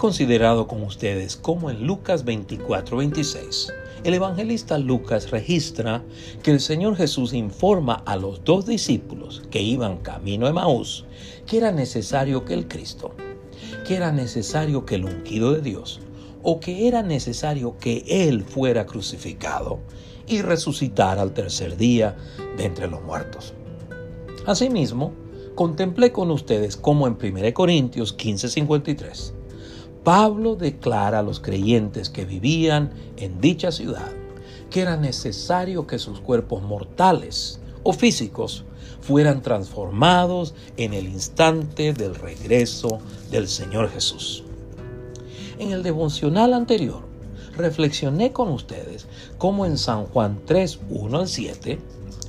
considerado con ustedes cómo en Lucas 24, 26, el evangelista Lucas registra que el Señor Jesús informa a los dos discípulos que iban camino a Maús que era necesario que el Cristo, que era necesario que el ungido de Dios, o que era necesario que Él fuera crucificado y resucitar al tercer día de entre los muertos. Asimismo, contemplé con ustedes cómo en 1 Corintios 15:53 Pablo declara a los creyentes que vivían en dicha ciudad que era necesario que sus cuerpos mortales o físicos fueran transformados en el instante del regreso del Señor Jesús. En el devocional anterior, reflexioné con ustedes cómo en San Juan 3, 1 al 7,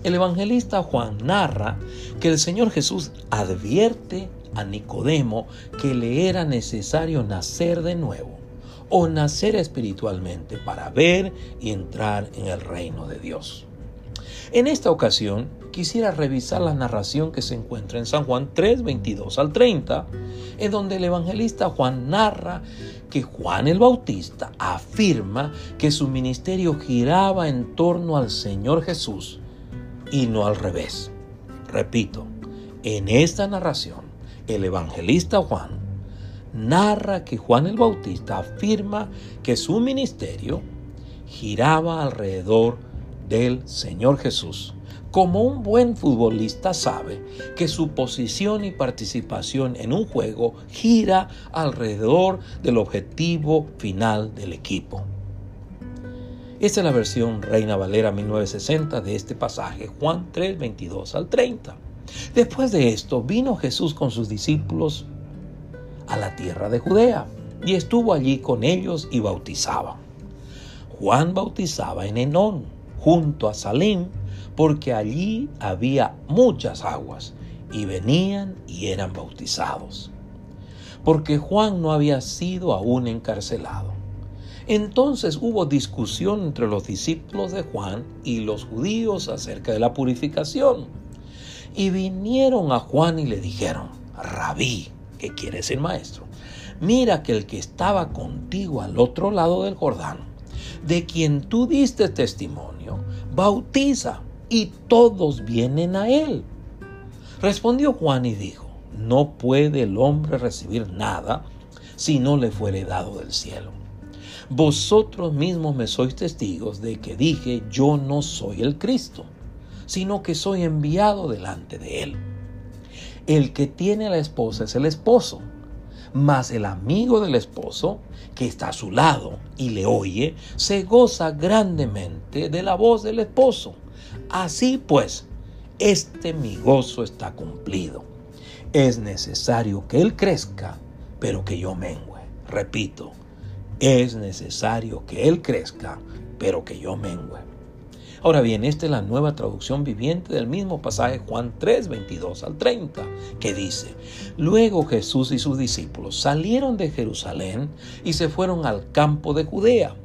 el evangelista Juan narra que el Señor Jesús advierte a Nicodemo que le era necesario nacer de nuevo o nacer espiritualmente para ver y entrar en el reino de Dios. En esta ocasión quisiera revisar la narración que se encuentra en San Juan 3, 22 al 30, en donde el evangelista Juan narra que Juan el Bautista afirma que su ministerio giraba en torno al Señor Jesús y no al revés. Repito, en esta narración, el evangelista Juan narra que Juan el Bautista afirma que su ministerio giraba alrededor del Señor Jesús como un buen futbolista sabe que su posición y participación en un juego gira alrededor del objetivo final del equipo. Esta es la versión Reina Valera 1960 de este pasaje, Juan 3, 22 al 30. Después de esto vino Jesús con sus discípulos a la tierra de Judea y estuvo allí con ellos y bautizaba. Juan bautizaba en Enón, junto a Salim, porque allí había muchas aguas y venían y eran bautizados. Porque Juan no había sido aún encarcelado. Entonces hubo discusión entre los discípulos de Juan y los judíos acerca de la purificación. Y vinieron a Juan y le dijeron, Rabí, que quiere decir maestro, mira que el que estaba contigo al otro lado del Jordán, de quien tú diste testimonio, bautiza y todos vienen a él. Respondió Juan y dijo, no puede el hombre recibir nada si no le fuere dado del cielo. Vosotros mismos me sois testigos de que dije, yo no soy el Cristo, sino que soy enviado delante de él. El que tiene la esposa es el esposo, mas el amigo del esposo, que está a su lado y le oye, se goza grandemente de la voz del esposo. Así pues, este mi gozo está cumplido. Es necesario que Él crezca, pero que yo mengüe. Repito, es necesario que Él crezca, pero que yo mengüe. Ahora bien, esta es la nueva traducción viviente del mismo pasaje Juan 3, 22 al 30, que dice, Luego Jesús y sus discípulos salieron de Jerusalén y se fueron al campo de Judea.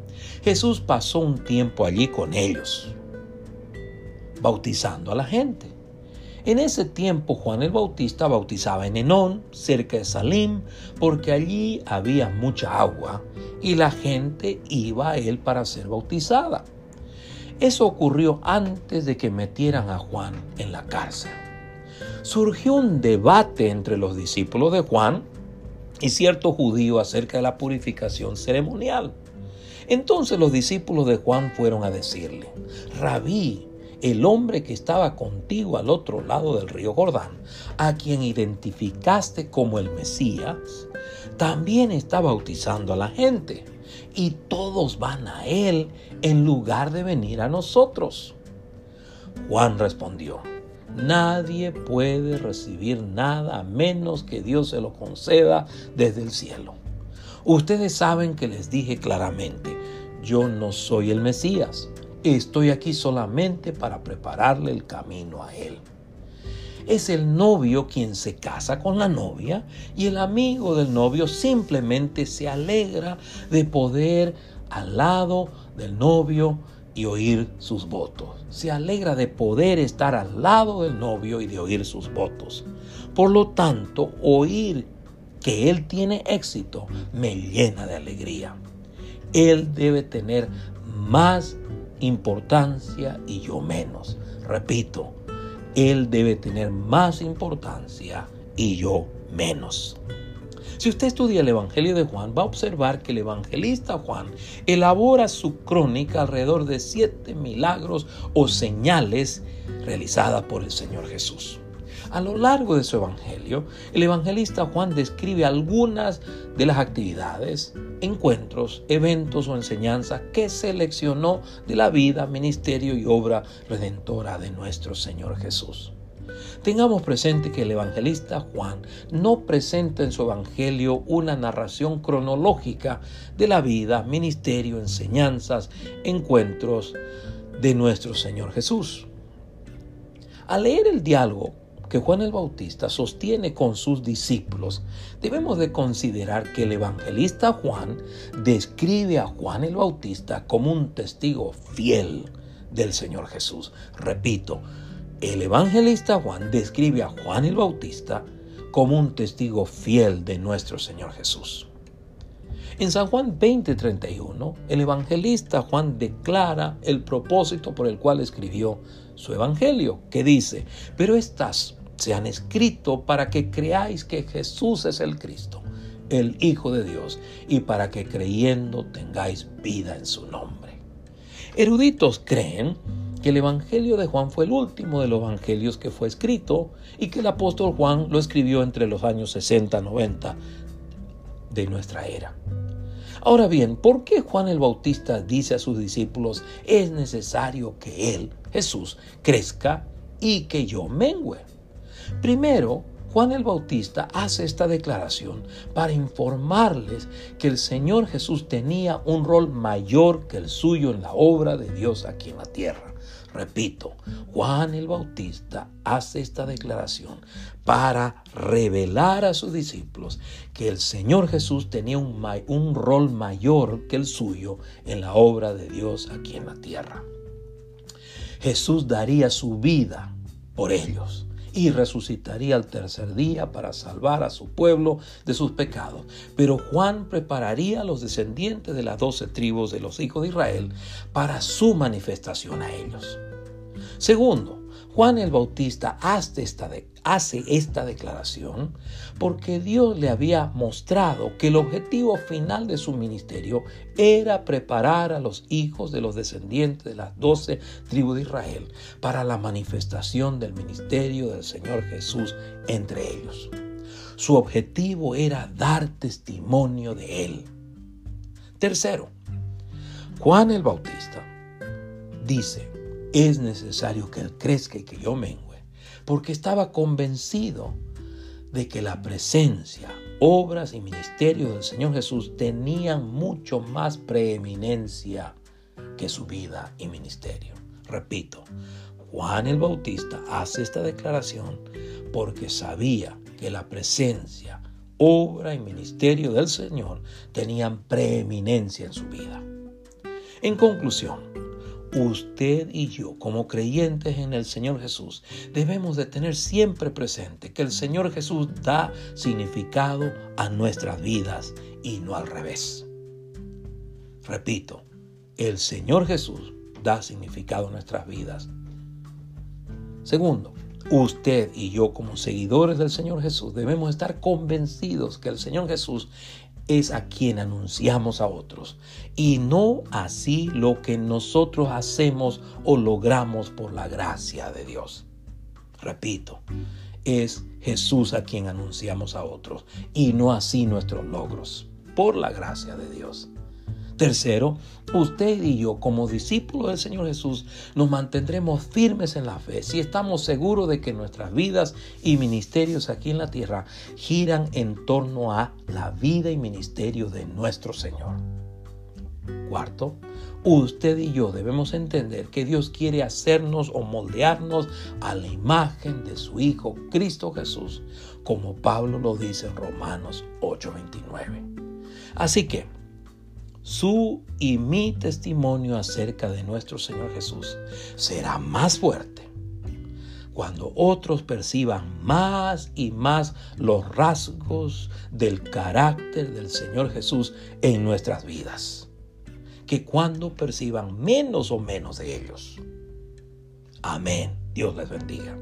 Jesús pasó un tiempo allí con ellos bautizando a la gente. En ese tiempo Juan el Bautista bautizaba en Enón, cerca de Salim, porque allí había mucha agua y la gente iba a él para ser bautizada. Eso ocurrió antes de que metieran a Juan en la cárcel. Surgió un debate entre los discípulos de Juan y cierto judío acerca de la purificación ceremonial. Entonces los discípulos de Juan fueron a decirle, Rabí, el hombre que estaba contigo al otro lado del río Jordán, a quien identificaste como el Mesías, también está bautizando a la gente y todos van a él en lugar de venir a nosotros. Juan respondió, nadie puede recibir nada a menos que Dios se lo conceda desde el cielo. Ustedes saben que les dije claramente, yo no soy el Mesías Estoy aquí solamente para prepararle el camino a él. Es el novio quien se casa con la novia y el amigo del novio simplemente se alegra de poder al lado del novio y oír sus votos. Se alegra de poder estar al lado del novio y de oír sus votos. Por lo tanto, oír que Él tiene éxito me llena de alegría. Él debe tener más importancia y yo menos. Repito, Él debe tener más importancia y yo menos. Si usted estudia el Evangelio de Juan, va a observar que el evangelista Juan elabora su crónica alrededor de siete milagros o señales realizadas por el Señor Jesús. A lo largo de su evangelio, el evangelista Juan describe algunas de las actividades, encuentros, eventos o enseñanzas que seleccionó de la vida, ministerio y obra redentora de nuestro Señor Jesús. Tengamos presente que el evangelista Juan no presenta en su evangelio una narración cronológica de la vida, ministerio, enseñanzas, encuentros de nuestro Señor Jesús. Al leer el diálogo que Juan el Bautista sostiene con sus discípulos, debemos de considerar que el evangelista Juan describe a Juan el Bautista como un testigo fiel del Señor Jesús. Repito, el evangelista Juan describe a Juan el Bautista como un testigo fiel de nuestro Señor Jesús. En San Juan 20:31, el evangelista Juan declara el propósito por el cual escribió su evangelio, que dice, pero estas se han escrito para que creáis que Jesús es el Cristo, el Hijo de Dios, y para que creyendo tengáis vida en su nombre. Eruditos creen que el Evangelio de Juan fue el último de los evangelios que fue escrito y que el apóstol Juan lo escribió entre los años 60-90 de nuestra era. Ahora bien, ¿por qué Juan el Bautista dice a sus discípulos, es necesario que Él, Jesús, crezca y que yo mengüe? Primero, Juan el Bautista hace esta declaración para informarles que el Señor Jesús tenía un rol mayor que el suyo en la obra de Dios aquí en la tierra. Repito, Juan el Bautista hace esta declaración para revelar a sus discípulos que el Señor Jesús tenía un, un, rol mayor que el suyo en la obra de Dios aquí en la tierra. Jesús daría su vida por ellos y resucitaría al tercer día para salvar a su pueblo de sus pecados. Pero Juan prepararía a los descendientes de las doce tribus de los hijos de Israel para su manifestación a ellos. Segundo, Juan el Bautista hace esta, hace esta declaración porque Dios le había mostrado que el objetivo final de su ministerio era preparar a los hijos de los descendientes de las doce tribus de Israel para la manifestación del ministerio del Señor Jesús entre ellos. Su objetivo era dar testimonio de Él. Tercero, Juan el Bautista dice, es necesario que Él crezca y que yo mengüe, porque estaba convencido de que la presencia, obras y ministerio del Señor Jesús tenían mucho más preeminencia que su vida y ministerio. Repito, Juan el Bautista hace esta declaración porque sabía que la presencia, obra y ministerio del Señor tenían preeminencia en su vida. En conclusión, usted y yo, como creyentes en el Señor Jesús, debemos de tener siempre presente que el Señor Jesús da significado a nuestras vidas y no al revés. Repito, el Señor Jesús da significado a nuestras vidas. Segundo, usted y yo como seguidores del Señor Jesús debemos estar convencidos que el Señor Jesús es a quien anunciamos a otros y no así lo que nosotros hacemos o logramos por la gracia de Dios. Repito, es Jesús a quien anunciamos a otros y no así nuestros logros, por la gracia de Dios. Tercero, usted y yo como discípulos del Señor Jesús nos mantendremos firmes en la fe si estamos seguros de que nuestras vidas y ministerios aquí en la tierra giran en torno a la vida y ministerio de nuestro Señor. Cuarto, usted y yo debemos entender que Dios quiere hacernos o moldearnos a la imagen de su Hijo Cristo Jesús, como Pablo lo dice en Romanos 8:29. Así que, su y mi testimonio acerca de nuestro Señor Jesús será más fuerte cuando otros perciban más y más los rasgos del carácter del Señor Jesús en nuestras vidas, que cuando perciban menos o menos de ellos. Amén. Dios les bendiga.